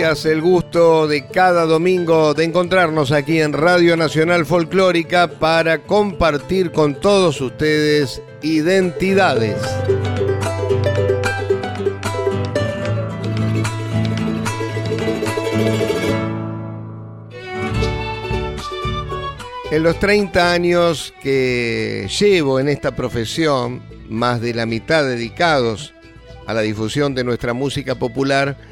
Días, el gusto de cada domingo de encontrarnos aquí en Radio Nacional Folclórica para compartir con todos ustedes identidades. En los 30 años que llevo en esta profesión, más de la mitad dedicados a la difusión de nuestra música popular,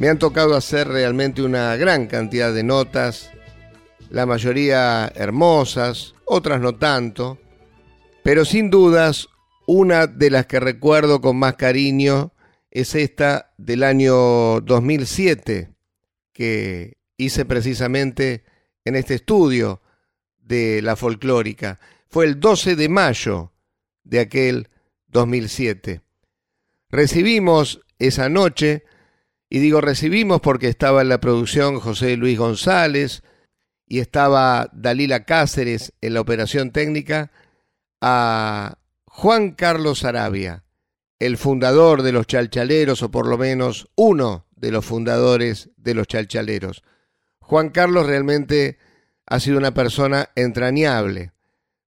me han tocado hacer realmente una gran cantidad de notas, la mayoría hermosas, otras no tanto, pero sin dudas una de las que recuerdo con más cariño es esta del año 2007, que hice precisamente en este estudio de la folclórica. Fue el 12 de mayo de aquel 2007. Recibimos esa noche y digo recibimos porque estaba en la producción José Luis González y estaba Dalila Cáceres en la operación técnica a Juan Carlos Arabia, el fundador de los chalchaleros, o por lo menos uno de los fundadores de los chalchaleros. Juan Carlos realmente ha sido una persona entrañable.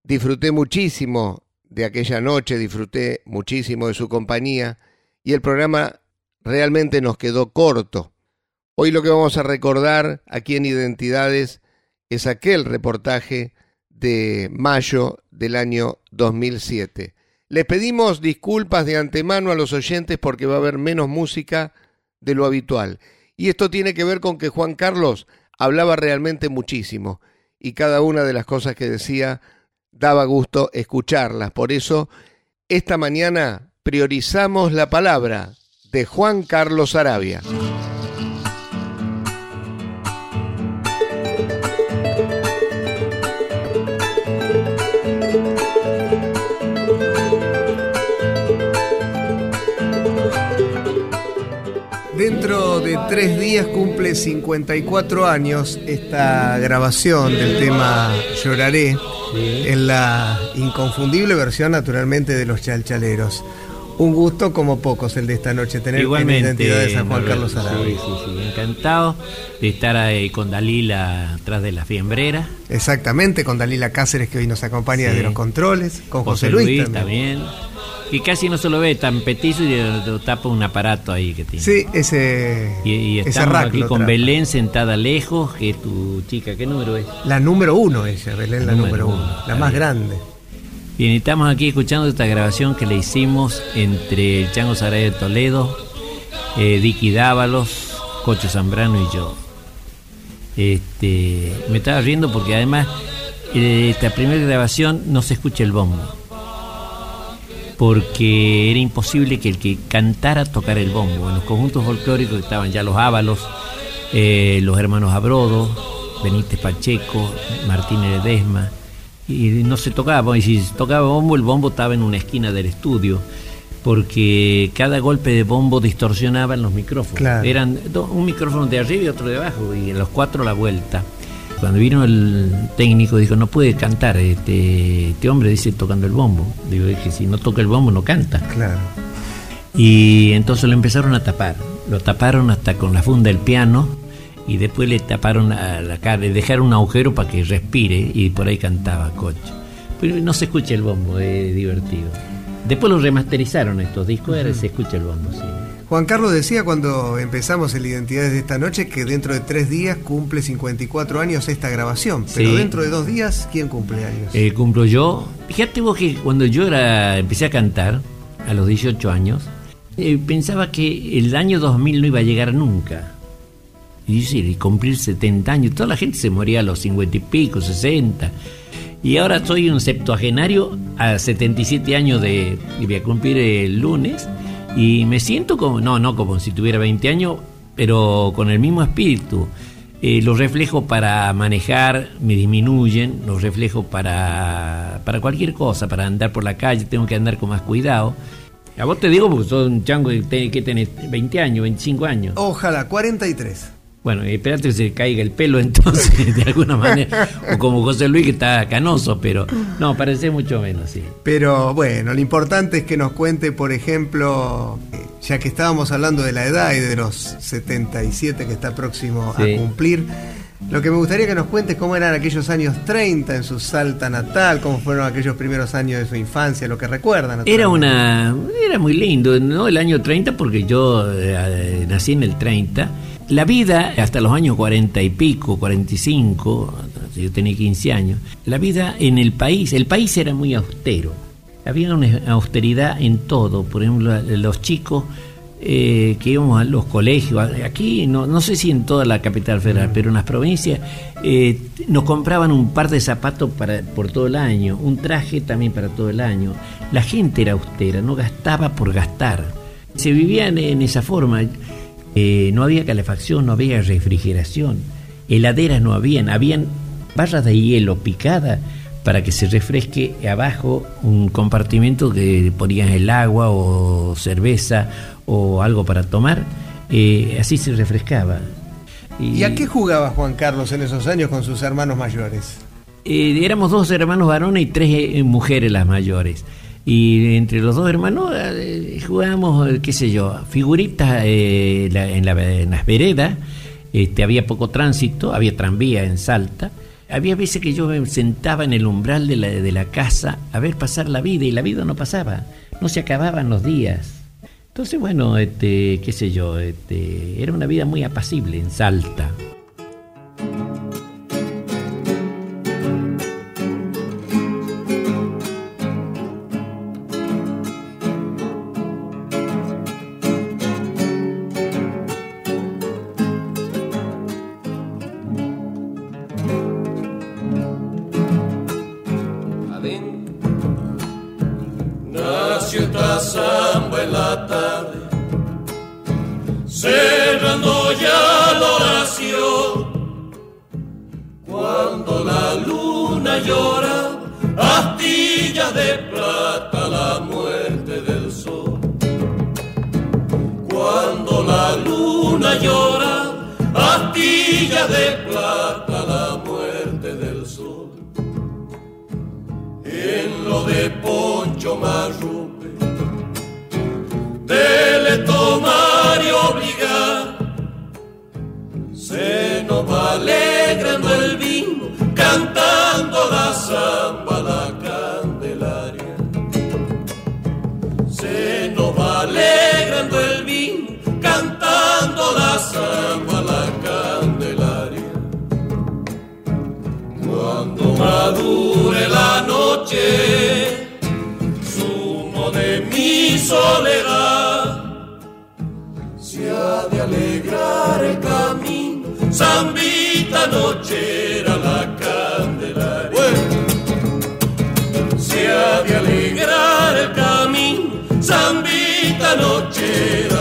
Disfruté muchísimo de aquella noche, disfruté muchísimo de su compañía y el programa realmente nos quedó corto. Hoy lo que vamos a recordar aquí en Identidades es aquel reportaje de mayo del año 2007. Les pedimos disculpas de antemano a los oyentes porque va a haber menos música de lo habitual. Y esto tiene que ver con que Juan Carlos hablaba realmente muchísimo y cada una de las cosas que decía daba gusto escucharlas. Por eso, esta mañana priorizamos la palabra de Juan Carlos Arabia. Dentro de tres días cumple 54 años esta grabación del tema Lloraré en la inconfundible versión naturalmente de los chalchaleros. Un gusto como pocos el de esta noche, tener Igualmente, identidad de San Juan Carlos Arabia. Sí, sí, sí, encantado de estar ahí con Dalila atrás de la fiembrera. Exactamente, con Dalila Cáceres que hoy nos acompaña desde los controles, con José, Luis, también. Y casi no se lo ve tan petizo y lo tapa un aparato ahí que tiene. Sí, ese. Y, estamos aquí con Belén sentada lejos, que es tu chica, ¿qué número es? La número uno ella, Belén, la número, uno, la más grande. Bien, estamos aquí escuchando esta grabación que le hicimos entre el Chango Saray de Toledo, eh, Dicky Dávalos, Cocho Zambrano y yo. Este, me estaba riendo porque además eh, esta primera grabación no se escucha el bombo. Porque era imposible que el que cantara tocara el bombo. En los conjuntos folclóricos estaban ya los Ábalos, eh, los hermanos Abrodo, Benítez Pacheco, Martínez Ledesma y no se tocaba, y si se tocaba bombo, el bombo estaba en una esquina del estudio, porque cada golpe de bombo distorsionaba en los micrófonos. Eran un micrófono de arriba y otro de abajo, y los cuatro la vuelta. Cuando vino el técnico dijo, no puede cantar, este, este hombre dice tocando el bombo. Digo, es que si no toca el bombo no canta. Claro. Y entonces lo empezaron a tapar. Lo taparon hasta con la funda del piano y después le taparon a la cara, le dejaron un agujero para que respire y por ahí cantaba Cocho. Pero no se escucha el bombo, es divertido. Después lo remasterizaron estos discos, ahora se escucha el bombo, sí. Juan Carlos decía cuando empezamos el Identidades de esta noche que dentro de tres días cumple 54 años esta grabación, pero dentro de dos días, ¿quién cumple años? Eh, cumplo yo. Fíjate vos que cuando yo era, empecé a cantar, a los 18 años, eh, pensaba que el año 2000 no iba a llegar nunca y decir, y cumplir 70 años, toda la gente se moría a los 50 y pico, 60. Y ahora soy un septuagenario a 77 años de, y voy a cumplir el lunes, y me siento como, no, no como si tuviera 20 años, pero con el mismo espíritu. Eh, los reflejos para manejar me disminuyen, los reflejos para, para cualquier cosa, para andar por la calle, tengo que andar con más cuidado. A vos te digo porque sos un chango que tenés 20 años, 25 años. Ojalá, 43. Bueno, espérate que se caiga el pelo entonces, de alguna manera. O como José Luis que está canoso, pero no, parece mucho menos, sí. Pero bueno, lo importante es que nos cuente, por ejemplo, eh, ya que estábamos hablando de la edad y de los 77 que está próximo a cumplir, lo que me gustaría que nos cuentes cómo eran aquellos años 30 en su Salta natal, cómo fueron aquellos primeros años de su infancia, lo que recuerdan. Era una era muy lindo, ¿no? El año 30 porque yo eh, nací en el 30 la vida, hasta los años cuarenta y pico, 45, yo tenía 15 años, la vida en el país, el país era muy austero. Había una austeridad en todo. Por ejemplo, los chicos eh, que íbamos a los colegios, aquí no, no sé si en toda la capital federal, pero en las provincias, eh, nos compraban un par de zapatos para, por todo el año, un traje también para todo el año. La gente era austera, no gastaba por gastar. Se vivía en esa forma. Eh, no había calefacción, no había refrigeración, heladeras no habían, habían barras de hielo picadas para que se refresque abajo un compartimento que ponían el agua o cerveza o algo para tomar, eh, así se refrescaba. Y, a qué jugaba Juan Carlos en esos años con sus hermanos mayores? Eh, éramos dos hermanos varones y tres mujeres las mayores. Y entre los dos hermanos eh, jugábamos, qué sé yo, figuritas eh, en, las veredas. Este, había poco tránsito, había tranvía en Salta. Había veces que yo me sentaba en el umbral de la, de la casa a ver pasar la vida y la vida no pasaba, no se acababan los días. Entonces, bueno, este, qué sé yo, este, era una vida muy apacible en Salta. la samba la Candelaria. Se nos va alegrando el vino, cantando la samba la Candelaria. Cuando madure la noche, sumo de mi soledad, se ha de alegrar el camino, sambita noche. maldita noche.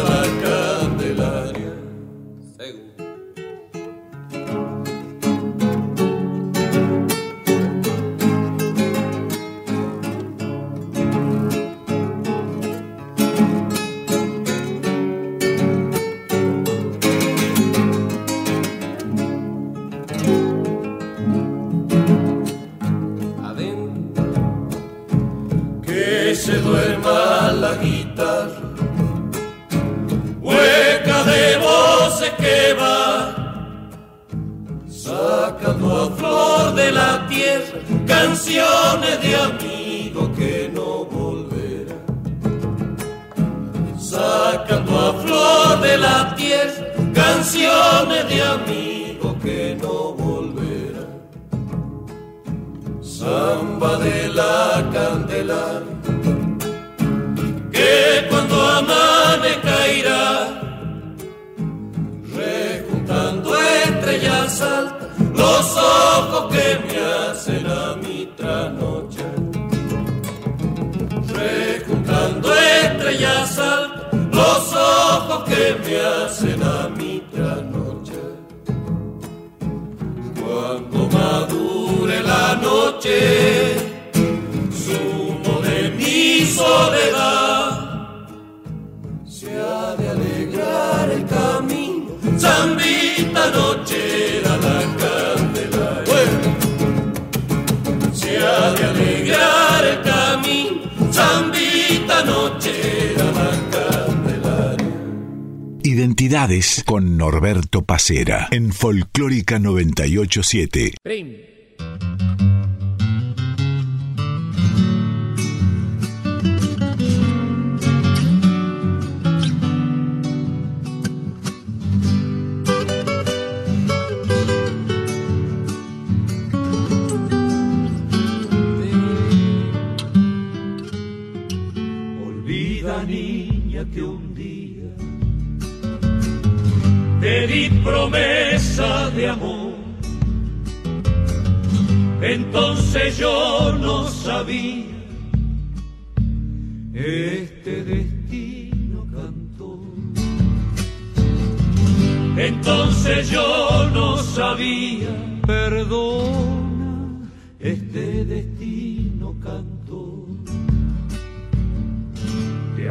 se duerma la guitarra, hueca de voces que va, sacando a flor de la tierra canciones de amigo que no volverá, sacando a flor de la tierra canciones de amigo que no volverá, samba de la candelaria que cuando amanezca rejuntando estrellas altas, los ojos que me hacen a mi trasnoche. Rejuntando estrellas altas, los ojos que me hacen a mi trasnoche. Cuando madure la noche, sumo de mi soledad. El camino, zambita nochera la candelaria. Se ha de alegrar el camino, zambita nochera la candelaria. Identidades con Norberto Pacera en Folclórica 987. Olvida que un día te di promesa de amor. Entonces yo no sabía este destino cantó. Entonces yo no sabía, perdona, este destino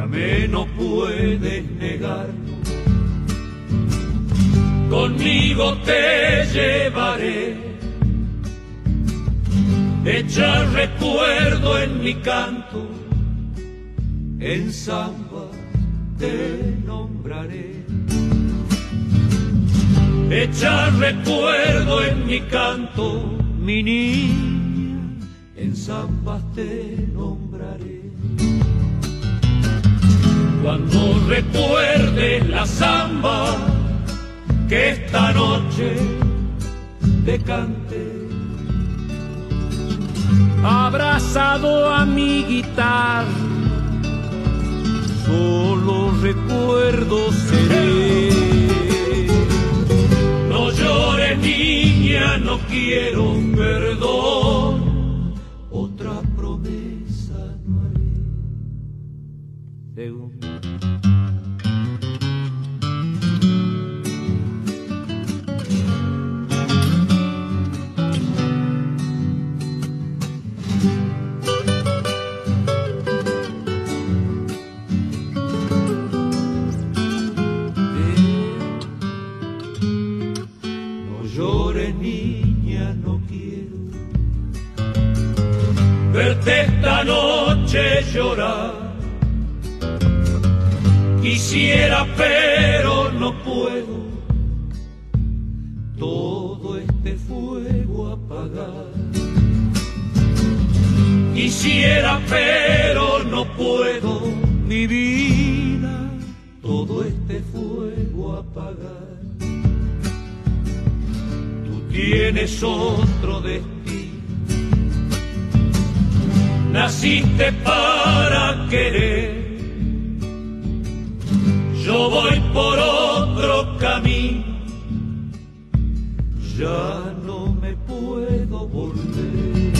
amé, no puedes negarlo. Conmigo te llevaré. Echa recuerdo en mi canto. En samba te nombraré. Echa recuerdo en mi canto, mi niña. En samba te nombraré. Cuando recuerdes la samba que esta noche te canté. Abrazado a mi guitarra, solo recuerdo seré. No llores niña, no quiero perdón, otra promesa no haré. Niña, no quiero verte esta noche llorar. Quisiera pero no puedo todo este fuego apagar. Quisiera pero no puedo mi vida todo este fuego apagar. Tienes otro destino. Naciste para querer. Yo voy por otro camino. Ya no me puedo volver.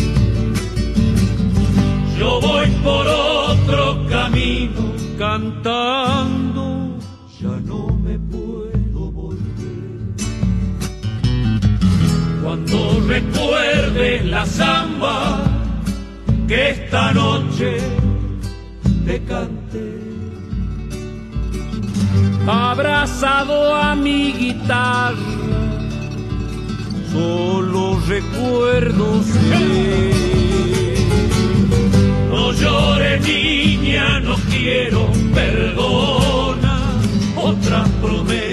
Yo voy por otro camino cantando. Cuando recuerdes la samba que esta noche te canté. Abrazado a mi guitarra, solo recuerdo ser. No llores niña, no quiero perdona, otra promesa no haré.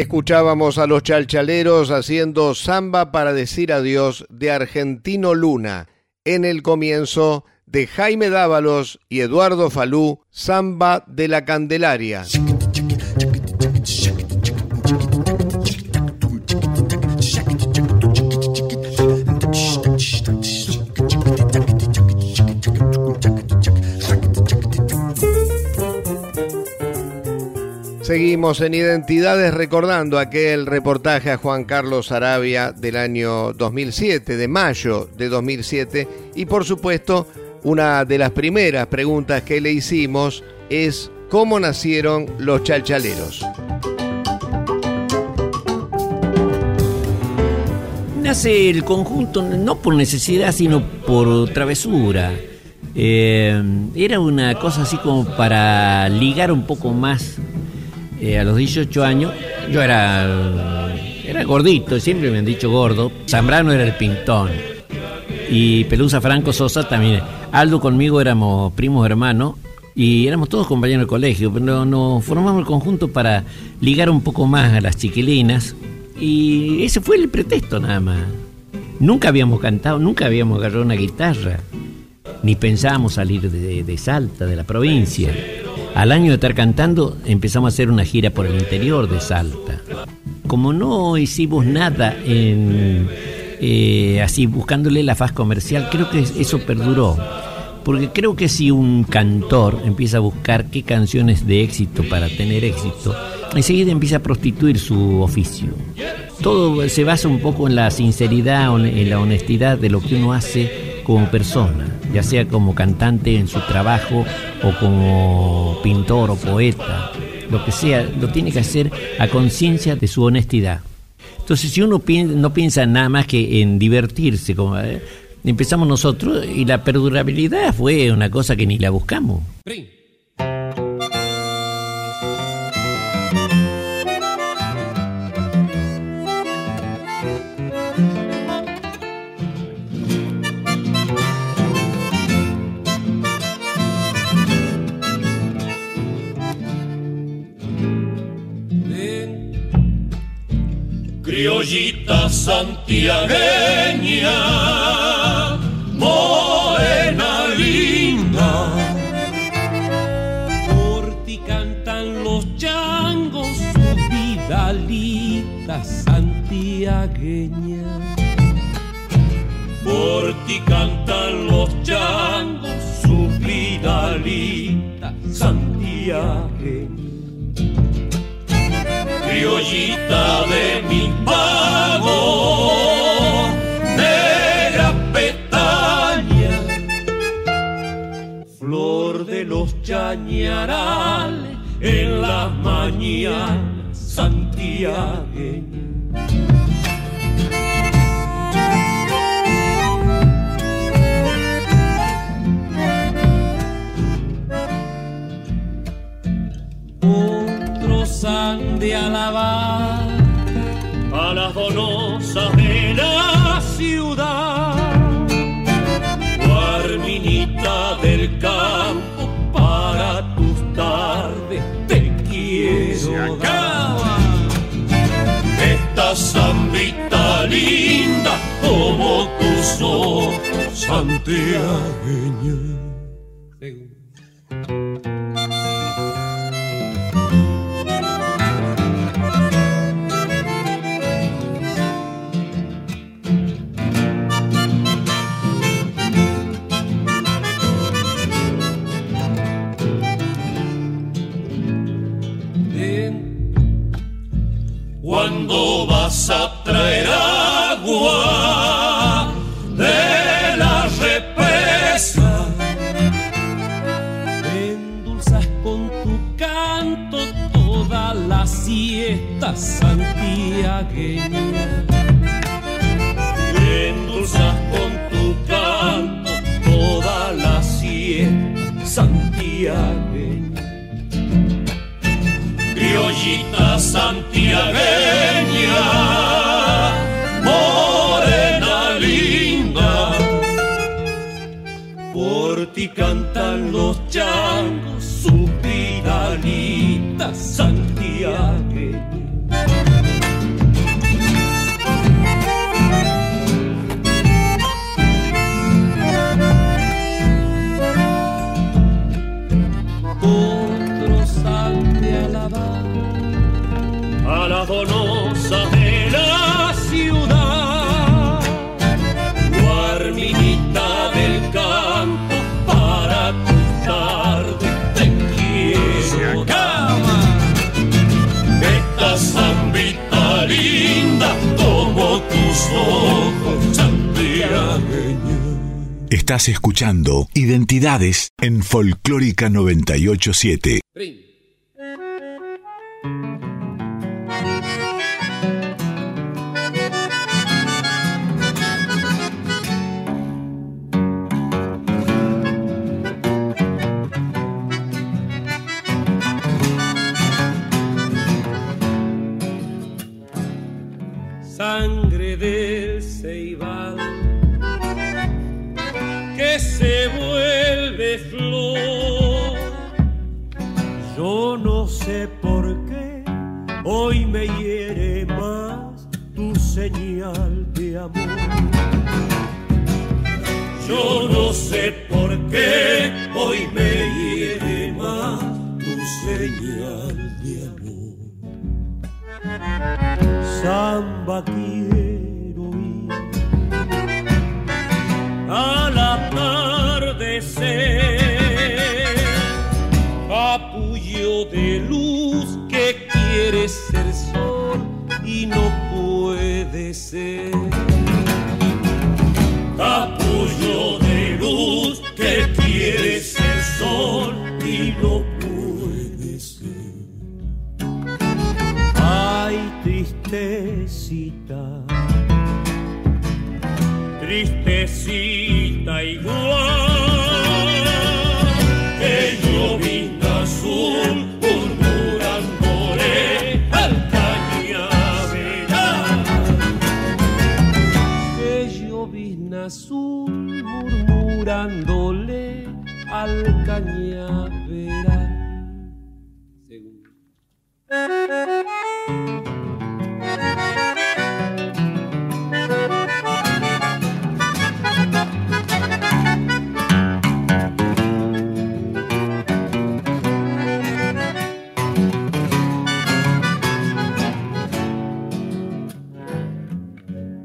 Escuchábamos a los chalchaleros haciendo samba para decir adiós de Argentino Luna. En el comienzo de Jaime Dávalos y Eduardo Falú, Samba de la Candelaria. Seguimos en Identidades recordando aquel reportaje a Juan Carlos Arabia del año 2007, de mayo de 2007, y por supuesto una de las primeras preguntas que le hicimos es cómo nacieron los chalchaleros. Nace el conjunto no por necesidad, sino por travesura. Eh, era una cosa así como para ligar un poco más eh, a los 18 años. Yo era, era gordito, siempre me han dicho gordo. Zambrano era el pintón. Y Pelusa Franco Sosa también. Aldo conmigo éramos primos hermanos y éramos todos compañeros del colegio, pero nos formamos el conjunto para ligar un poco más a las chiquilinas y ese fue el pretexto nada más. Nunca habíamos cantado, nunca habíamos agarrado una guitarra, ni pensábamos salir de, de Salta, de la provincia. Al año de estar cantando empezamos a hacer una gira por el interior de Salta. Como no hicimos nada eh, así buscándole la faz comercial, creo que eso perduró. Porque creo que si un cantor empieza a buscar qué canciones de éxito para tener éxito, enseguida empieza a prostituir su oficio. Todo se basa un poco en la sinceridad, en la honestidad de lo que uno hace como persona, ya sea como cantante en su trabajo o como pintor o poeta, lo que sea, lo tiene que hacer a conciencia de su honestidad. Entonces, si uno piensa, no piensa nada más que en divertirse, como, eh, empezamos nosotros y la perdurabilidad fue una cosa que ni la buscamos. Criollita santiagueña, chañarales en las mañanas santiagueñas. De alabar a las donosas de la santiagueña. Folclórica 987.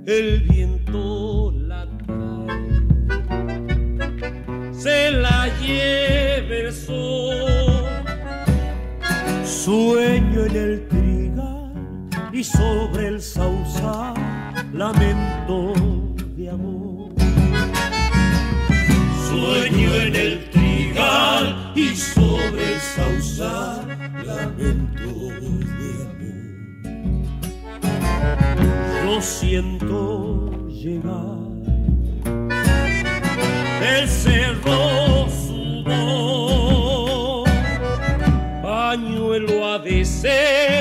El viento la trae, se la lleve el sol, sueño en el trigal y sobre el sausal lamento de amor. Sueño en el trigal y sobre el sausal siento llegar. El cerro sudó, pañuelo ha de ser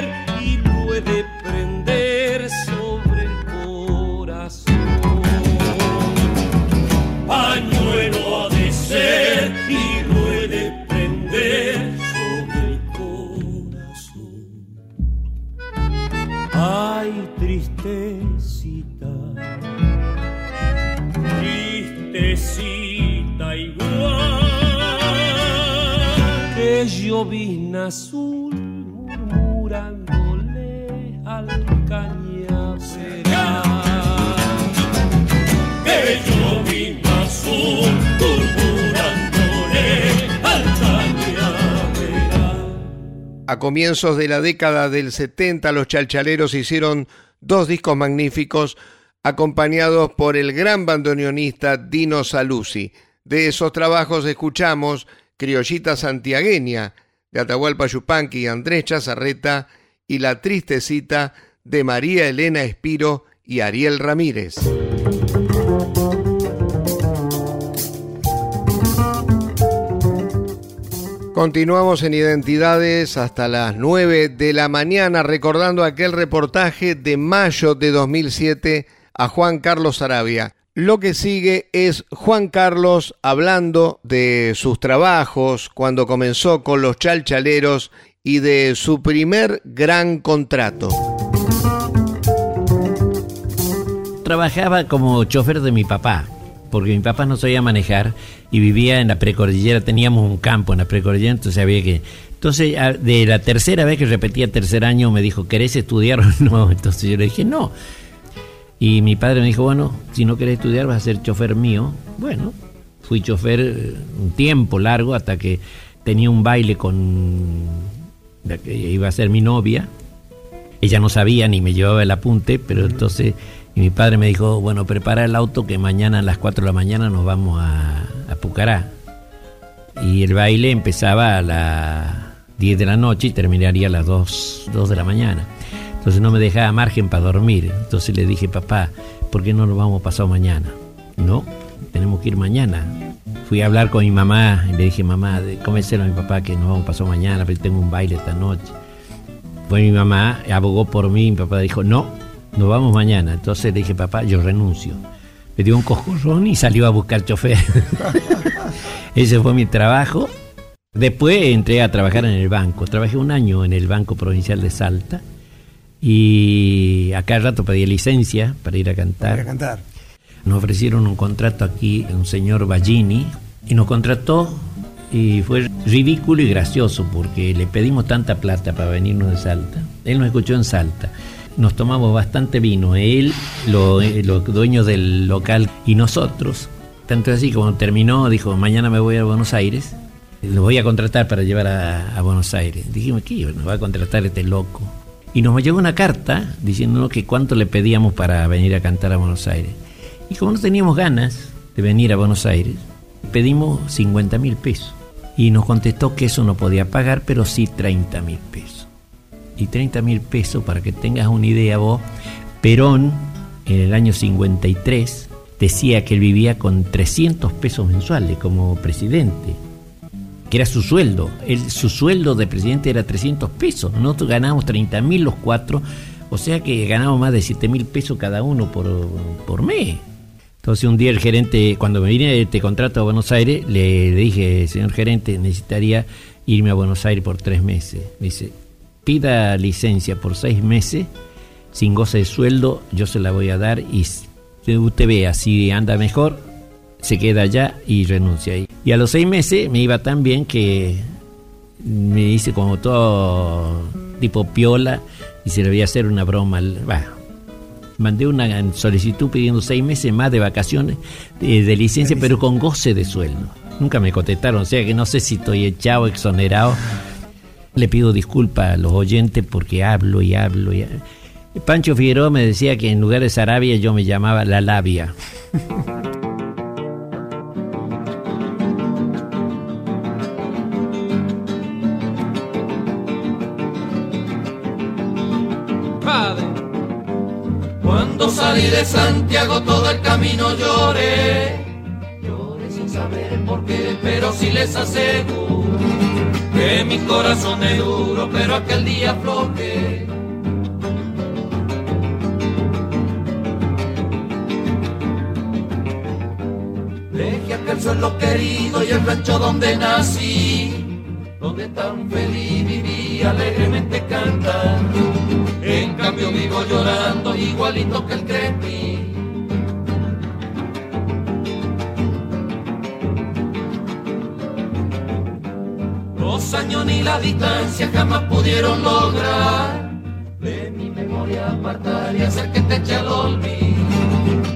A comienzos de la década del 70 los chalchaleros hicieron dos discos magníficos acompañados por el gran bandoneonista Dino Saluzzi. De esos trabajos escuchamos Criollita Santiagueña de Atahualpa Yupanqui y Andrés Chazarreta y La Tristecita de María Elena Espiro y Ariel Ramírez. Continuamos en Identidades hasta las 9 de la mañana recordando aquel reportaje de mayo de 2007 a Juan Carlos Arabia. Lo que sigue es Juan Carlos hablando de sus trabajos cuando comenzó con los chalchaleros y de su primer gran contrato. Trabajaba como chofer de mi papá, porque mi papá no sabía manejar y vivía en la precordillera, teníamos un campo en la precordillera, entonces había que... Entonces, a- de la tercera vez que repetía tercer año, me dijo, ¿querés estudiar o no? Entonces yo le dije, no. Y mi padre me dijo, bueno, si no querés estudiar vas a ser chofer mío. Bueno, fui chofer eh, un tiempo largo hasta que tenía un baile con que iba a ser mi novia. Ella no sabía ni me llevaba el apunte, pero entonces Y mi padre me dijo, bueno, prepara el auto que mañana a las 4 de la mañana nos vamos a, a Pucará. Y el baile empezaba a las 10 de la noche y terminaría a las 2, 2 de la mañana. Entonces no me dejaba margen para dormir. Entonces le dije, papá, ¿por qué no nos vamos pasado mañana? No, tenemos que ir mañana. Fui a hablar con mi mamá y le dije, mamá, convencer a mi papá que nos vamos pasado mañana, pero tengo un baile esta noche. Fue mi mamá, abogó por mí, mi papá dijo, no, nos vamos mañana. Entonces le dije, papá, yo renuncio. Me dio un cojorrón y salió a buscar chofer. Ese fue mi trabajo. Después entré a trabajar en el banco. Trabajé un año en el Banco Provincial de Salta y acá al rato pedí licencia para ir a cantar. Para cantar. Nos ofrecieron un contrato aquí, un señor Ballini, y nos contrató y fue ridículo y gracioso porque le pedimos tanta plata para venirnos de Salta. Él nos escuchó en Salta. Nos tomamos bastante vino, él, los dueños del local y nosotros. Tanto así como terminó, dijo, mañana me voy a Buenos Aires, lo voy a contratar para llevar a, a Buenos Aires. Dijimos, ¿qué? Nos va a contratar este loco. Y nos llegó una carta diciéndonos que cuánto le pedíamos para venir a cantar a Buenos Aires. Y como no teníamos ganas de venir a Buenos Aires, pedimos 50 mil pesos. Y nos contestó que eso no podía pagar, pero sí 30 mil pesos. Y 30 mil pesos, para que tengas una idea vos, Perón en el año 53 decía que él vivía con 300 pesos mensuales como presidente, que era su sueldo. Él, su sueldo de presidente era 300 pesos. Nosotros ganábamos 30 mil los cuatro, o sea que ganábamos más de 7 mil pesos cada uno por, por mes. Entonces un día el gerente, cuando me vine este contrato a Buenos Aires, le, dije, señor gerente, necesitaría irme a Buenos Aires por tres meses. Me dice, pida licencia por seis meses, sin goce de sueldo, yo se la voy a dar y usted vea si anda mejor, se queda allá y renuncia ahí. Y a los seis meses me iba tan bien que me dice como todo tipo piola y se le voy a hacer una broma. Bueno, mandé una solicitud pidiendo seis meses más de vacaciones de, licencia, pero con goce de sueldo. Nunca me contestaron, o sea que no sé si estoy echado, exonerado. Le pido disculpas a los oyentes porque hablo y hablo. Y... Pancho Figueroa me decía que en lugar de Sarabia yo me llamaba La Labia. salí de Santiago todo el camino lloré. Lloré sin saber por qué, pero sí les aseguro que mi corazón es duro, pero aquel día afloqué. Dejé aquel suelo querido y el rancho donde nací, donde tan feliz viví alegremente cantando en cambio vivo llorando igualito que el crepi. Los años ni la distancia jamás pudieron lograr de mi memoria apartar y hacer que te eche al olvido.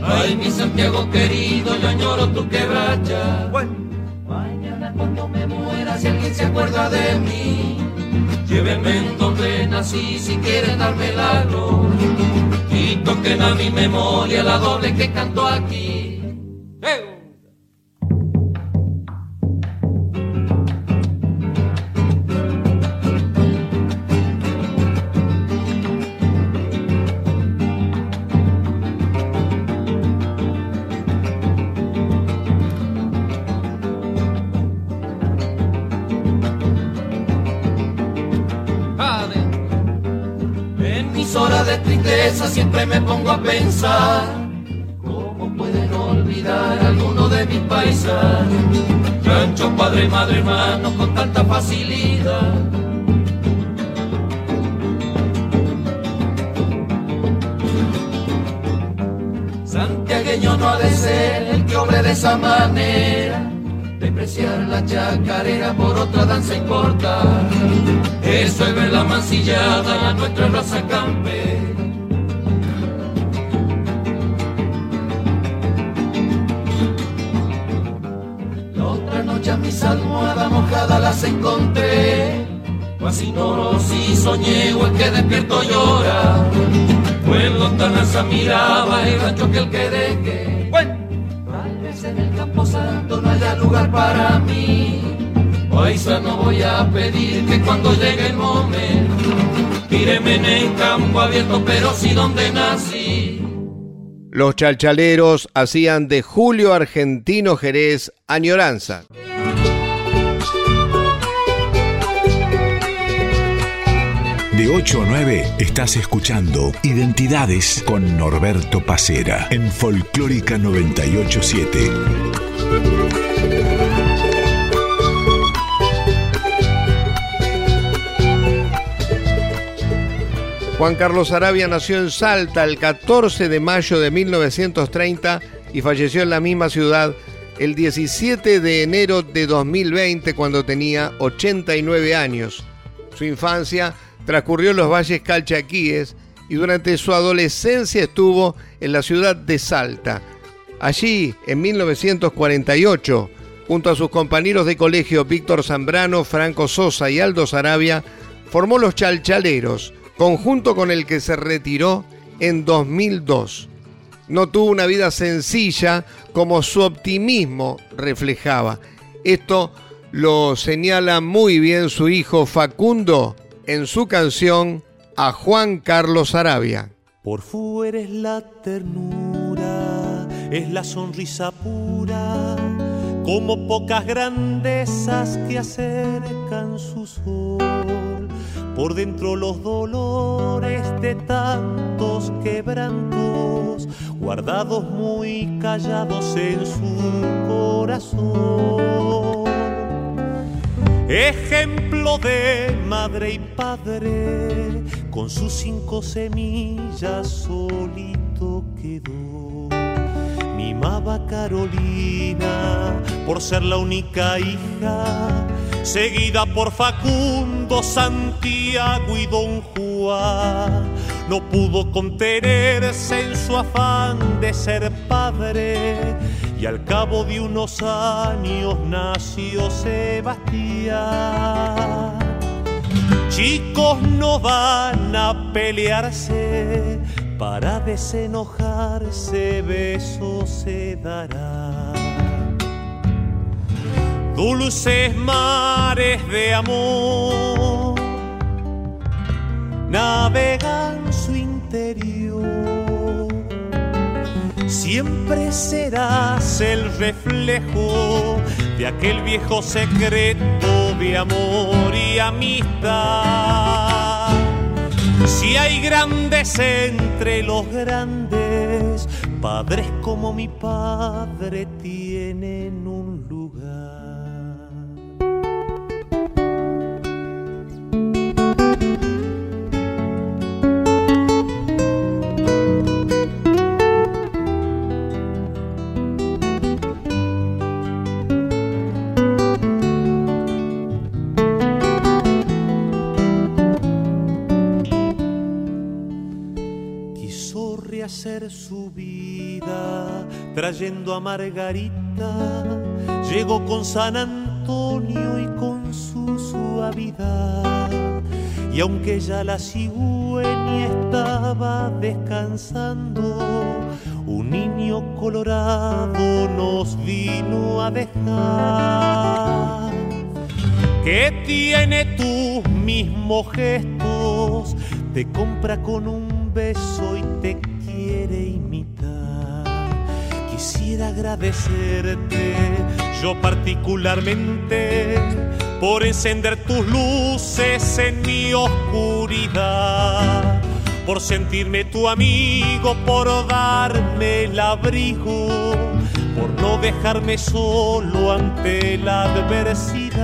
Ay, mi Santiago querido, yo añoro tu quebracha. Mañana cuando me muera, si alguien se acuerda de mí Llévenme en donde nací si quieren darme la gloria. Y toquen a mi memoria la doble que canto aquí. Siempre me pongo a pensar cómo pueden olvidar alguno de mis paisanos, rancho, padre, madre, hermano, con tanta facilidad. Santiagueño no ha de ser el que obre de esa manera, despreciar la chacarera por otra danza importa. Eso es ver la mancillada nuestra raza campera. Almohadas mojadas las encontré. Casi no y soñé o el que despierto llora. en lontananza miraba el rancho que el quereque. Tal vez en el campo santo no haya lugar para mí. Paisa no voy a pedir que cuando llegue el momento, tíreme en el campo abierto, pero sí donde nací. Los chalchaleros hacían de Julio Argentino Jerez añoranza. De 8 a 9 estás escuchando Identidades con Norberto Pacera en Folclórica 987. Juan Carlos Arabia nació en Salta el 14 de mayo de 1930 y falleció en la misma ciudad el 17 de enero de 2020 cuando tenía 89 años. Su infancia transcurrió en los valles calchaquíes y durante su adolescencia estuvo en la ciudad de Salta. Allí, en 1948, junto a sus compañeros de colegio Víctor Zambrano, Franco Sosa y Aldo Sarabia, formó los Chalchaleros, conjunto con el que se retiró en 2002. No tuvo una vida sencilla como su optimismo reflejaba. Esto lo señala muy bien su hijo Facundo en su canción a Juan Carlos Arabia. Por fuera es la ternura, es la sonrisa pura, como pocas grandezas que acercan su sol. Por dentro los dolores de tantos quebrantos, guardados muy callados en su corazón ejemplo de madre y padre, con sus cinco semillas solito quedó. Mimaba Carolina por ser la única hija, seguida por Facundo, Santiago y Don Juan. No pudo contenerse en su afán de ser padre y al cabo de unos años nació Sebastián. Chicos no van a pelearse, para desenojarse besos se dará. Dulces mares de amor navegan su interior siempre serás el reflejo de aquel viejo secreto de amor y amistad. Si hay grandes entre los grandes, padres como mi padre tienen un lugar. Su vida, trayendo a Margarita, llegó con San Antonio y con su suavidad. Y aunque ya la cigüeña estaba descansando, un niño colorado nos vino a dejar. Que tiene tus mismos gestos, te compra con un beso y te quisiera agradecerte yo particularmente por encender tus luces en mi oscuridad, por sentirme tu amigo, por darme el abrigo, por no dejarme solo ante la adversidad.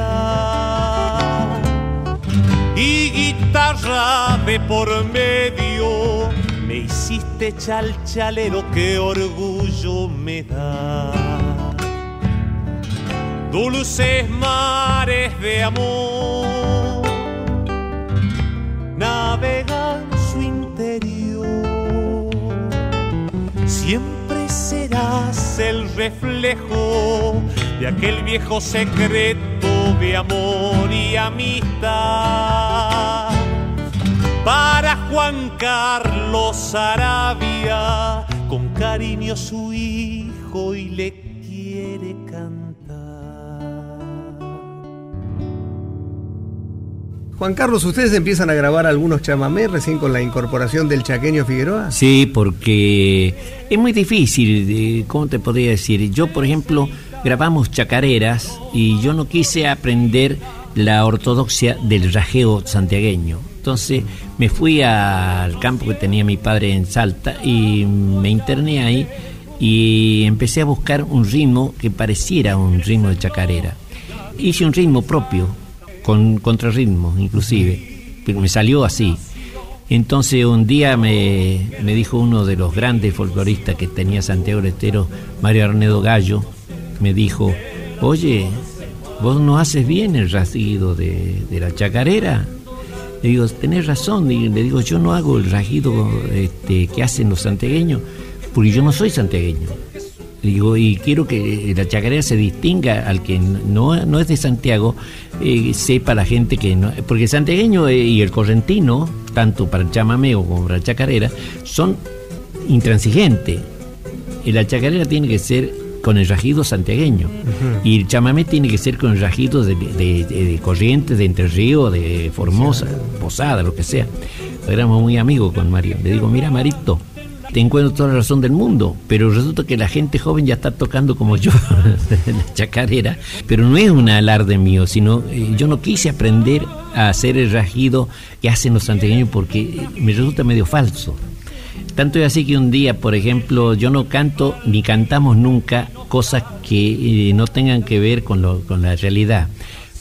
Y guitarra de por medio me hiciste chalchalero, qué orgullo me da. Dulces mares de amor navegan su interior. Siempre serás el reflejo de aquel viejo secreto de amor y amistad para Juan Carlos Arabia, con cariño su hijo y le quiere cantar. Juan Carlos, ¿ustedes empiezan a grabar algunos chamamés recién con la incorporación del chaqueño Figueroa? Sí, porque es muy difícil, eh, ¿cómo te podría decir? Yo, por ejemplo, grabamos chacareras y yo no quise aprender la ortodoxia del rajeo santiagueño. Entonces me fui al campo que tenía mi padre en Salta y me interné ahí y empecé a buscar un ritmo que pareciera un ritmo de chacarera. Hice un ritmo propio, con contrarritmo inclusive, pero me salió así. Entonces un día me, dijo uno de los grandes folcloristas que tenía Santiago del Mario Arnedo Gallo, me dijo, oye, vos no haces bien el de, de la chacarera. Le digo, tenés razón, y le digo, yo no hago el rajido este, que hacen los santiagueños, porque yo no soy santiagueño. Le digo, y quiero que la chacarera se distinga al que no, no es de Santiago, eh, sepa la gente que no. Porque el eh, y el correntino, tanto para el chamameo como para la chacarera, son intransigentes. La chacarera tiene que ser con el rajido santiagueño. Y el chamamé tiene que ser con el rajido de, de, de Corrientes, de Entre Ríos, de Formosa, Posada, lo que sea. Éramos muy amigos con Mario. Le digo, mira Marito, te encuentro toda la razón del mundo, pero resulta que la gente joven ya está tocando como yo, la chacarera, pero no es un alarde mío, sino eh, yo no quise aprender a hacer el rajido que hacen los santiagueños porque me resulta medio falso. Tanto es así que un día, por ejemplo, yo no canto ni cantamos nunca cosas que eh, no tengan que ver con, lo, con la realidad.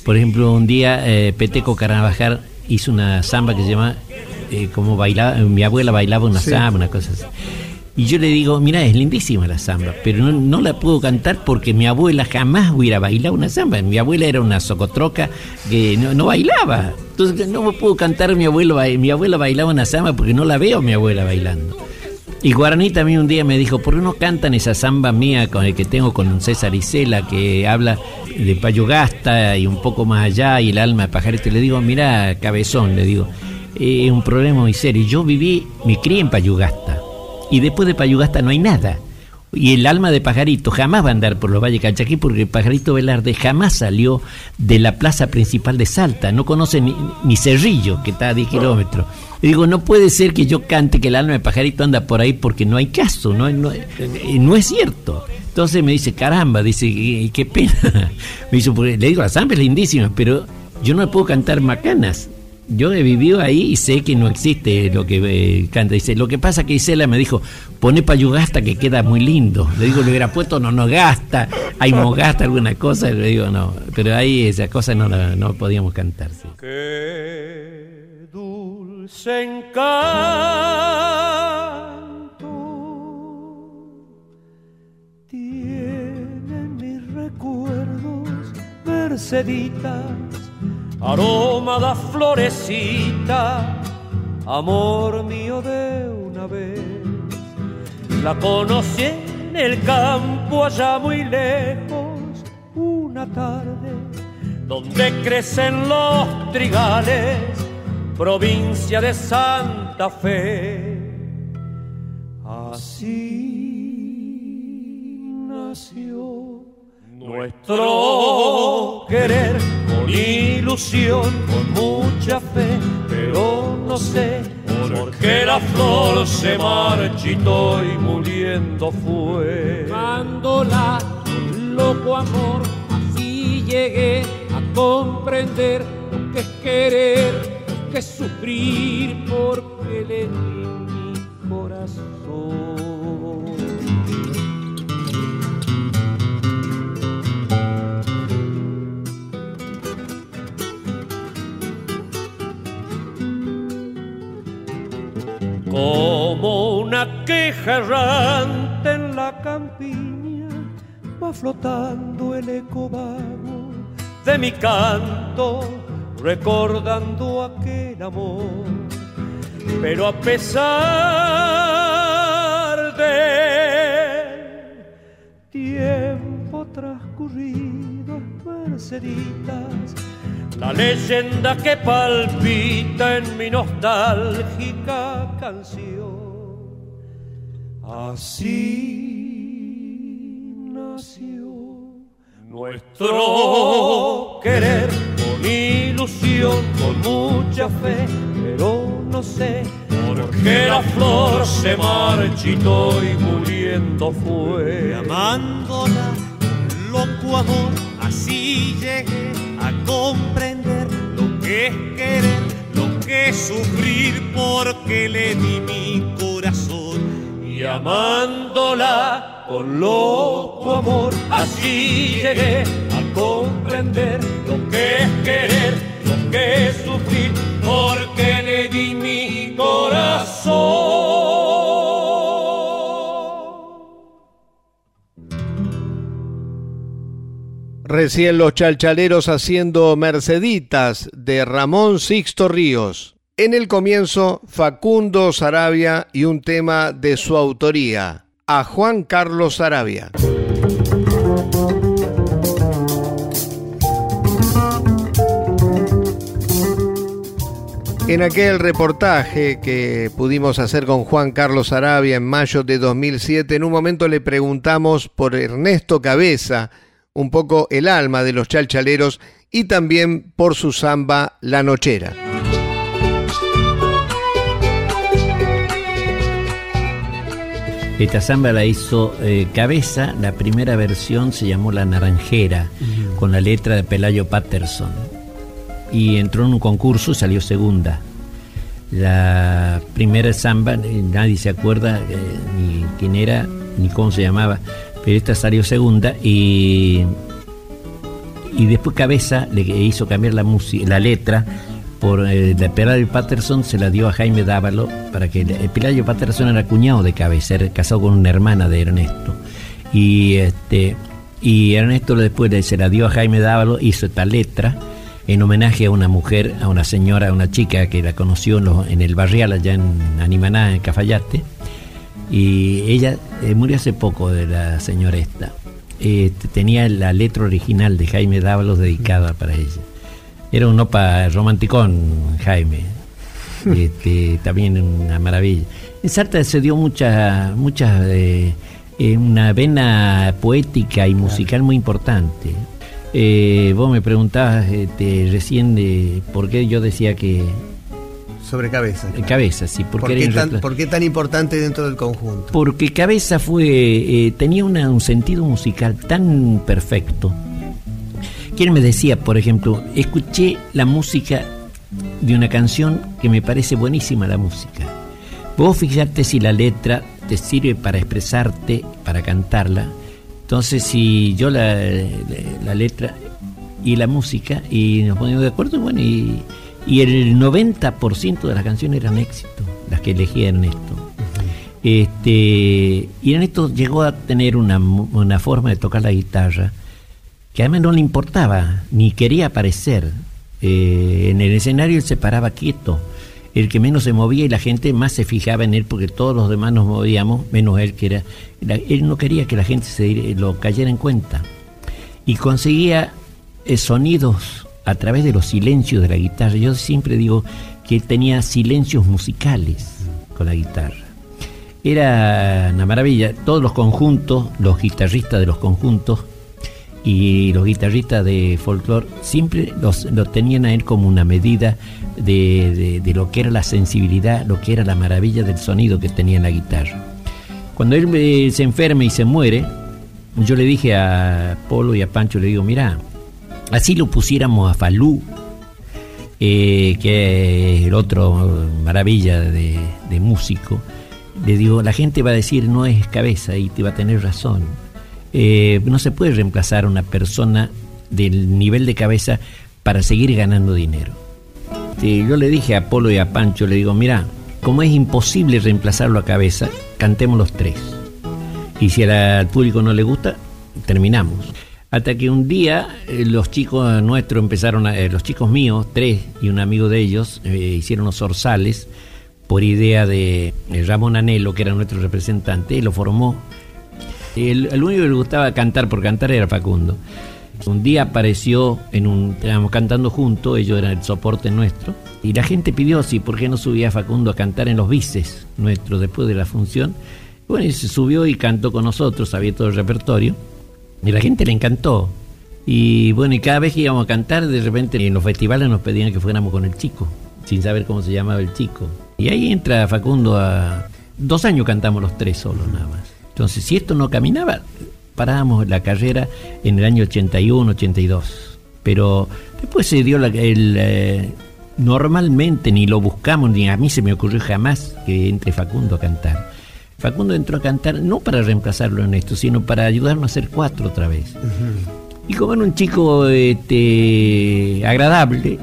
Por ejemplo, un día eh, Peteco Carnabajar hizo una samba que se llama eh, como bailaba, mi abuela bailaba una Sí. samba, una cosa así. Y yo le digo, mira, es lindísima la samba, pero no, no la puedo cantar porque mi abuela jamás hubiera bailado una samba. Mi abuela era una socotroca que no, no bailaba. Entonces no puedo cantar mi abuelo, mi abuela bailaba una samba porque no la veo mi abuela bailando. Y Guaraní también un día me dijo, ¿por qué no cantan esa samba mía con el que tengo con César Isela, que habla de Payogasta y un poco más allá y el alma de pajarito? Y le digo, mira, cabezón, le digo, es un problema muy serio. Yo viví, me crié en Payugasta y después de Payugasta no hay nada. Y el alma de Pajarito jamás va a andar por los valles Calchaquí porque Pajarito Velarde jamás salió de la plaza principal de Salta. No conoce ni, Cerrillo, que está a 10 kilómetros. Y digo, no puede ser que yo cante que el alma de Pajarito anda por ahí porque no hay caso, no, no, eh, no es cierto. Entonces me dice, caramba, dice, "y- qué pena. Me dice, le digo, la samba es lindísima, pero yo no puedo cantar macanas. Yo he vivido ahí y sé que no existe lo que eh, canta. Dice, lo que pasa que Isela me dijo, pone payugasta que queda muy lindo. Le digo, le hubiera puesto no no gasta, hay mogasta, alguna cosa. Le digo, no, pero ahí esa cosa no no podíamos cantar. sí. Qué dulce encanto tienen mis recuerdos, Merceditas, aroma da florecita, amor mío de una vez. La conocí en el campo allá muy lejos, una tarde donde crecen los trigales, provincia de Santa Fe. Así nació nuestro querer, con con mucha fe, pero no sé por qué la flor se marchitó y muriendo fue. Amándola con loco amor, así llegué a comprender lo que es querer, lo que es sufrir, porque le di mi corazón. Queja errante en la campiña, va flotando el eco vago de mi canto, recordando aquel amor. Pero a pesar del tiempo transcurrido, Merceditas, la leyenda que palpita en mi nostálgica canción. Así nació nuestro querer con ilusión, con mucha fe, pero no sé por qué la flor se marchitó y muriendo fue. Amándola con loco amor, así llegué a comprender lo que es querer, lo que es sufrir, porque le di mi. Y amándola con loco amor, así llegué a comprender lo que es querer, lo que es sufrir, porque le di mi corazón. Recién los chalchaleros haciendo Merceditas de Ramón Sixto Ríos. En el comienzo, Facundo Sarabia y un tema de su autoría, a Juan Carlos Sarabia. En aquel reportaje que pudimos hacer con Juan Carlos Arabia en mayo de 2007, en un momento le preguntamos por Ernesto Cabeza, un poco el alma de los chalchaleros y también por su samba La Nochera. Esta samba la hizo eh, Cabeza, la primera versión se llamó La Naranjera, con la letra de Pelayo Patterson. Y entró en un concurso y salió segunda. La primera samba, eh, nadie se acuerda eh, ni quién era, ni cómo se llamaba, pero esta salió segunda y, y después Cabeza le hizo cambiar la, la letra por eh, de Pelayo Patterson se la dio a Jaime Dávalo para que el Pelayo Patterson era cuñado de Cabeza, casado con una hermana de Ernesto y este y Ernesto después se la dio a Jaime Dávalo hizo esta letra en homenaje a una mujer, a una señora, a una chica que la conoció en el barrial allá en Animaná, en Cafayate y ella eh, murió hace poco de la señora esta. Este, tenía la letra original de Jaime Dávalos dedicada para ella. Era un opa romanticón, Jaime. Este, también una maravilla. En Sarta se dio muchas, muchas, eh, eh, una vena poética y musical muy importante. vos me preguntabas este, recién de por qué yo decía que sobre cabeza. Cabeza, sí. ¿Por qué, tan, ¿Por qué, tan, importante dentro del conjunto? Porque Cabeza fue eh, tenía un sentido musical tan perfecto. Quien me decía, por ejemplo, escuché la música de una canción que me parece buenísima la música. Vos fijate si la letra te sirve para expresarte, para cantarla. Entonces, si yo la, la, letra y la música y nos ponemos de acuerdo, bueno, y y el 90% de las canciones eran éxito, las que elegía Ernesto. este, y Ernesto llegó a tener una, forma de tocar la guitarra que además no le importaba, ni quería aparecer. Eh, en el escenario él se paraba quieto, el que menos se movía y la gente más se fijaba en él porque todos los demás nos movíamos, menos él que era... él no quería que la gente se lo cayera en cuenta. Y conseguía eh, sonidos a través de los silencios de la guitarra. Yo siempre digo que tenía silencios musicales con la guitarra. Era una maravilla. Todos los conjuntos, los guitarristas de los conjuntos y los guitarristas de folclore siempre los, tenían a él como una medida de, lo que era la sensibilidad, lo que era la maravilla del sonido que tenía en la guitarra. Cuando él eh, se enferma y se muere, yo le dije a Polo y a Pancho, le digo, mira, Así lo pusiéramos a Falú, eh, que es el otro maravilla de, músico. Le digo, la gente va a decir no es cabeza y te va a tener razón. Eh, no se puede reemplazar a una persona del nivel de cabeza para seguir ganando dinero. yo le dije a Polo y a Pancho, le digo, mira, como es imposible reemplazarlo a cabeza, cantemos los tres. Y si al público no le gusta, terminamos. Hasta que un día eh, los chicos nuestros empezaron, a, eh, los chicos míos, tres y un amigo de ellos, eh, hicieron los orzales por idea de Ramón Anelo, que era nuestro representante, y lo formó. El, único que le gustaba cantar por cantar era Facundo. Un día apareció en un, estábamos cantando juntos, ellos eran el soporte nuestro, y la gente pidió si por qué no subía Facundo a cantar en los bices nuestros después de la función. Bueno, y se subió y cantó con nosotros, sabía todo el repertorio, y la gente le encantó. Y bueno, y cada vez que íbamos a cantar, de repente en los festivales nos pedían que fuéramos con el chico, sin saber cómo se llamaba el chico. Y ahí entra Facundo a... Dos años cantamos los tres solos nada más. Entonces, si esto no caminaba, parábamos la carrera en el año 81, 82. Pero después se dio la, el... Eh, normalmente ni lo buscamos, ni a mí se me ocurrió jamás que entre Facundo a cantar. Facundo entró a cantar no para reemplazarlo en esto, sino para ayudarnos a hacer cuatro otra vez. Y como era un chico este, agradable,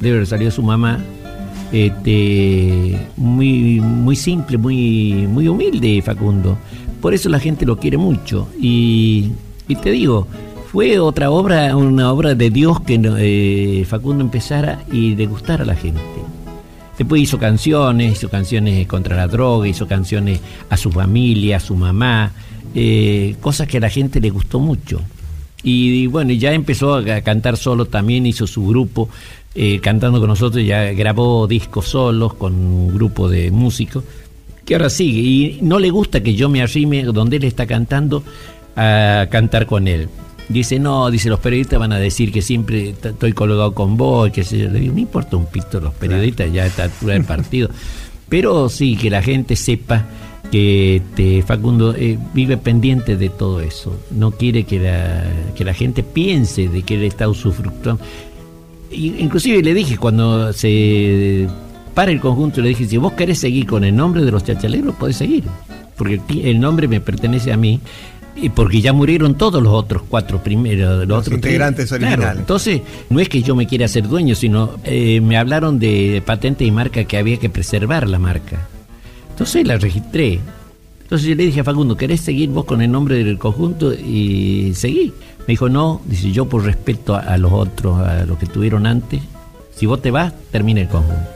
debe haber salido su mamá, este, muy, muy simple, muy, muy humilde Facundo. Por eso la gente lo quiere mucho. Y, te digo, fue otra obra, una obra de Dios que eh, Facundo empezara y le gustara a la gente. Después hizo canciones, hizo canciones contra la droga, hizo canciones a su familia, a su mamá, eh, cosas que a la gente le gustó mucho. Y, bueno, ya empezó a cantar solo también, hizo su grupo eh, cantando con nosotros, ya grabó discos solos con un grupo de músicos, que ahora sigue. Y no le gusta que yo me arrime donde él está cantando a cantar con él. Dice, no, dice, los periodistas van a decir que siempre estoy colgado con vos, que se le digo, no importa un pito los periodistas, ya está altura del partido. Pero sí, que la gente sepa que este, Facundo eh, vive pendiente de todo eso. No quiere que la, que la gente piense de que él está usufructuando. Inclusive le dije cuando se para el conjunto, le dije, si vos querés seguir con el nombre de los chachaleros, podés seguir. Porque el nombre me pertenece a mí y porque ya murieron todos los otros cuatro primeros los, los otros integrantes originales. entonces, no es que yo me quiera hacer dueño, sino eh, me hablaron de patente y marca que había que preservar la marca. Entonces la registré. Entonces yo le dije a Facundo, ¿querés seguir vos con el nombre del conjunto? Y seguí. Me dijo, no, dice yo por respeto a, los otros, a los que tuvieron antes, si vos te vas, termina el conjunto.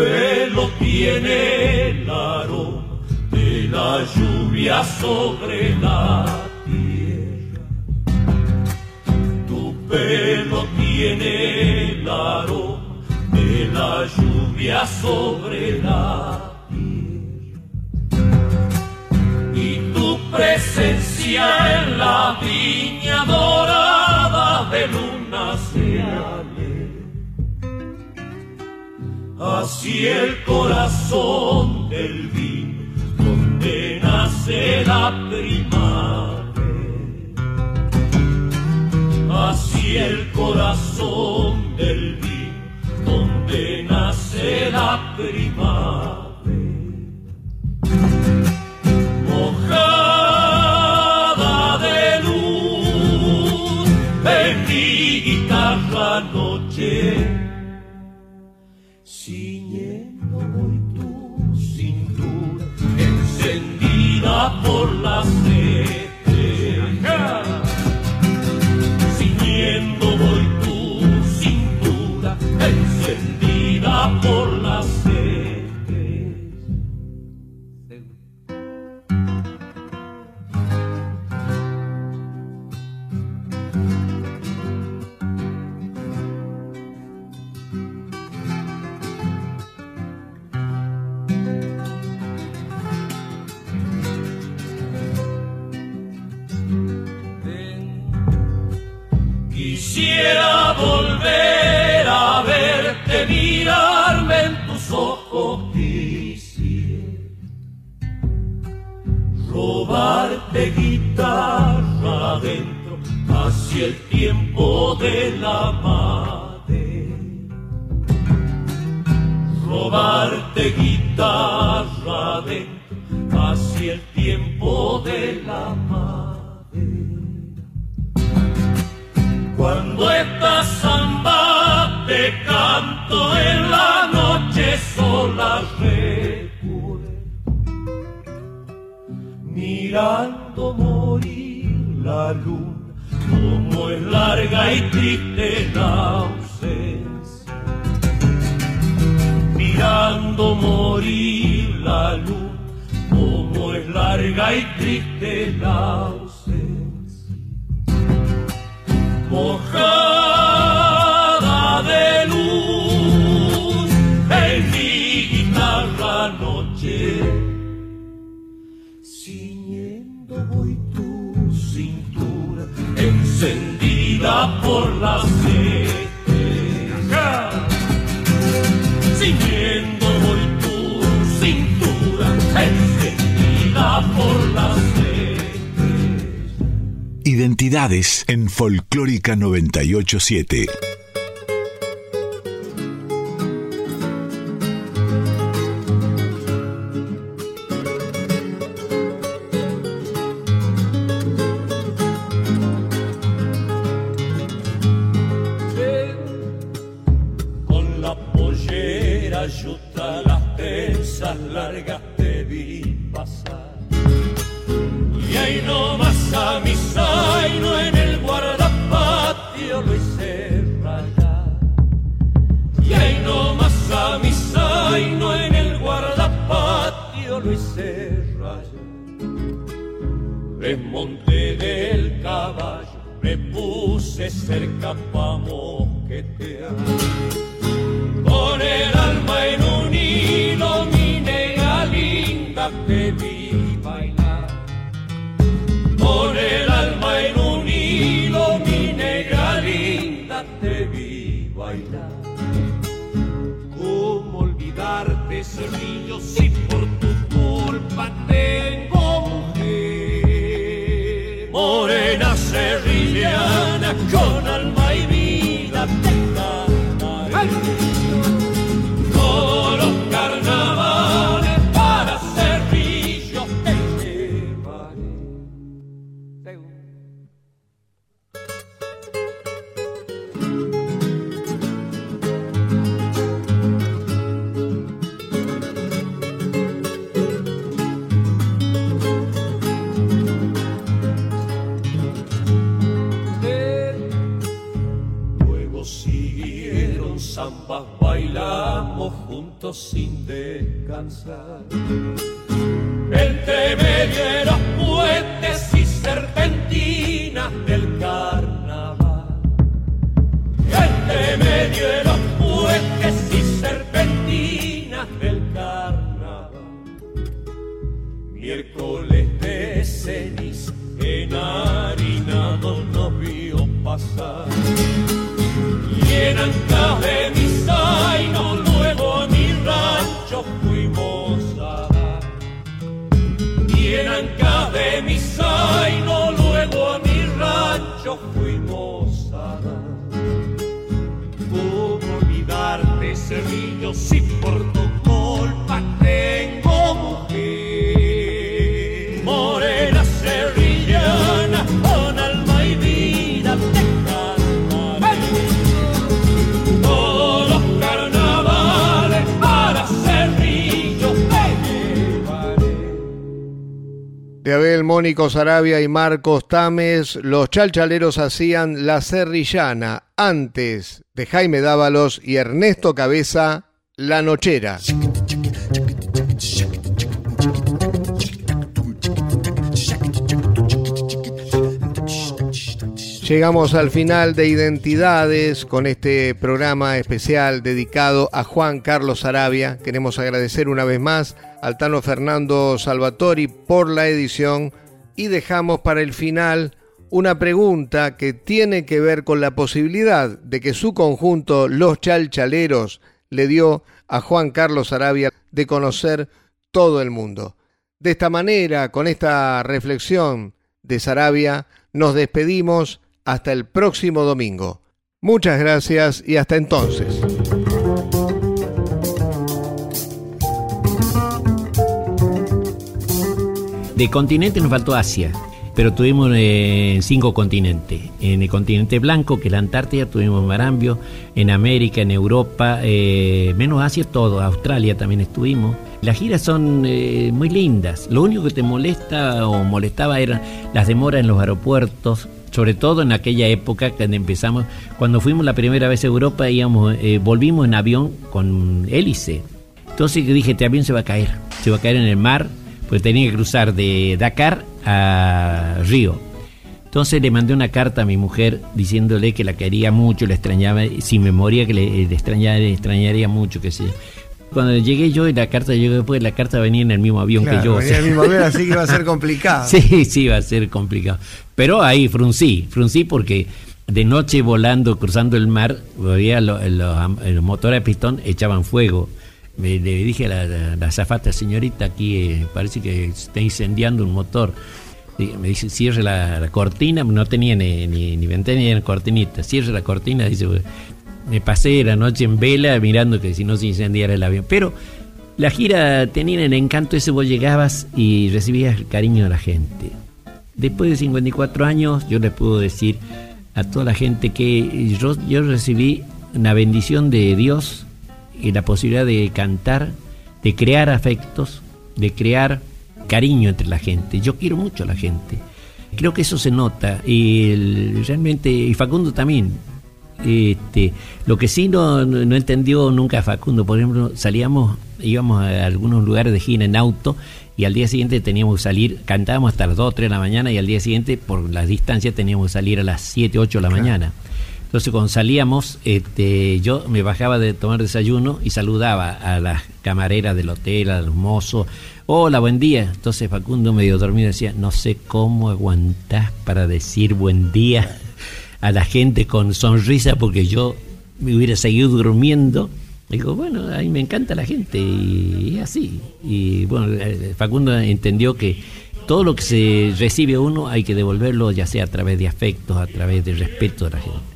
pelo tiene el aroma de la lluvia sobre la tierra. Tu pelo tiene el aroma de la lluvia sobre la tierra. Y tu presencia en la viña de luna se Así el corazón del vino donde nace la primavera. Así el corazón del vino donde nace la primavera. si el tiempo de la madre. Robarte guitarra de así el tiempo de la madre. Cuando esta samba te canto en la noche sola recuerdo, mirando morir la luz como es larga y triste la ausencia, mirando morir la luna, como es larga y triste la ausencia. Mojada encendida por la sed. Ciñendo hoy tu cintura encendida por la Identidades en Folclórica 987. cerrillos si por tu culpa tengo mujer. Morena serrillana con alma y vida. Sin descansar. Entre medio Mónico Sarabia y Marcos Tames, los chalchaleros hacían La Serrillana, antes de Jaime Dávalos y Ernesto Cabeza, La Nochera. Llegamos al final de Identidades con este programa especial dedicado a Juan Carlos Sarabia. Queremos agradecer una vez más al Tano Fernando Salvatori por la edición y dejamos para el final una pregunta que tiene que ver con la posibilidad de que su conjunto Los Chalchaleros le dio a Juan Carlos Sarabia de conocer todo el mundo. De esta manera, con esta reflexión de Sarabia, nos despedimos hasta el próximo domingo. Muchas gracias y hasta entonces. De continente nos faltó Asia. pero tuvimos eh, cinco continentes. En el continente blanco, que es la Antártida, tuvimos Marambio, en América, en Europa, eh, menos Asia, todo, Australia también estuvimos. Las giras son eh, muy lindas. Lo único que te molesta o molestaba eran las demoras en los aeropuertos, sobre todo en aquella época cuando empezamos, cuando fuimos la primera vez a Europa, íbamos, volvimos en avión con hélice. Entonces dije, este avión se va a caer, se va a caer en el mar, pues tenía que cruzar de Dakar a Río. Entonces le mandé una carta a mi mujer diciéndole que la quería mucho, la extrañaba, sin memoria que le, extrañaba, le extrañaría mucho, que sé cuando llegué yo y la carta llegó después, la carta venía en el mismo avión que yo. Venía en el mismo avión, así que iba a ser complicado. sí, sí, iba a ser complicado. Pero ahí fruncí, fruncí porque de noche volando, cruzando el mar, veía los, motores de pistón echaban fuego. Le dije a la, zafata, señorita, aquí eh, parece que está incendiando un motor. me dice, cierre la, cortina, no tenía ni, ni, ni ventana ni cortinita, cierre la cortina, dice, me pasé la noche en vela mirando que si no se incendiara el avión. Pero la gira tenía el encanto ese, vos llegabas y recibías el cariño de la gente. Después de 54 años, yo les puedo decir a toda la gente que yo, yo recibí una bendición de Dios y la posibilidad de cantar, de crear afectos, de crear cariño entre la gente. Yo quiero mucho a la gente. Creo que eso se nota y realmente, y Facundo también, este, lo que sí no, no, entendió nunca Facundo, por ejemplo, salíamos, íbamos a algunos lugares de gira en auto y al día siguiente teníamos que salir, cantábamos hasta las 2 o 3 de la mañana y al día siguiente, por la distancia, teníamos que salir a las 7, 8 de la mañana. Entonces cuando salíamos, este, yo me bajaba de tomar desayuno y saludaba a las camareras del hotel, a los mozos, hola, buen día. Entonces Facundo medio dormido decía, no sé cómo aguantás para decir buen día a la gente con sonrisa porque yo me hubiera seguido durmiendo. Digo, bueno, a mí me encanta la gente y es así. Y bueno, eh, Facundo entendió que todo lo que se recibe uno hay que devolverlo ya sea a través de afectos, a través de respeto de la gente.